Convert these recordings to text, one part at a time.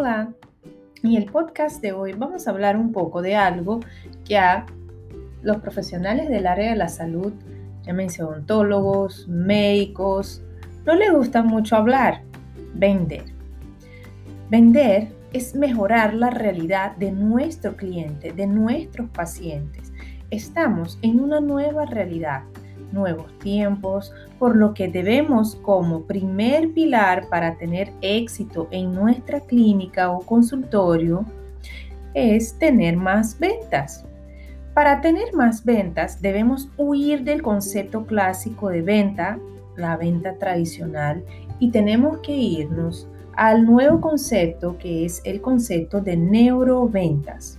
Hola, en el podcast de hoy vamos a hablar un poco de algo que a los profesionales del área de la salud, llámense odontólogos, médicos, no les gusta mucho hablar, vender. Vender es mejorar la realidad de nuestro cliente, de nuestros pacientes. Estamos en una nueva realidad nuevos tiempos, por lo que debemos como primer pilar para tener éxito en nuestra clínica o consultorio es tener más ventas. Para tener más ventas debemos huir del concepto clásico de venta, la venta tradicional, y tenemos que irnos al nuevo concepto que es el concepto de neuroventas.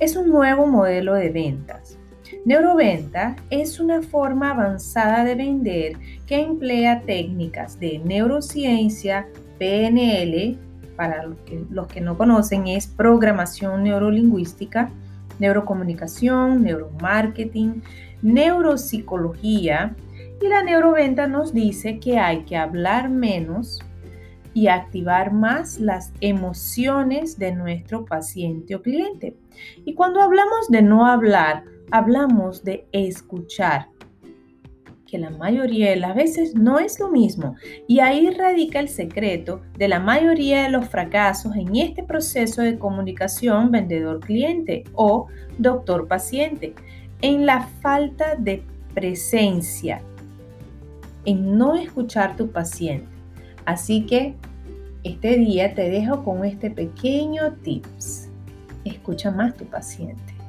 Es un nuevo modelo de ventas Neuroventa es una forma avanzada de vender que emplea técnicas de neurociencia, PNL, para los que, no conocen es programación neurolingüística, neurocomunicación, neuromarketing, neuropsicología y la neuroventa nos dice que hay que hablar menos y activar más las emociones de nuestro paciente o cliente. Y cuando hablamos de no hablar, hablamos de escuchar, que la mayoría de las veces no es lo mismo. Y ahí radica el secreto de la mayoría de los fracasos en este proceso de comunicación vendedor-cliente o doctor-paciente, en la falta de presencia, en no escuchar tu paciente. Así que este día te dejo con este pequeño tips. Escucha más tu paciente.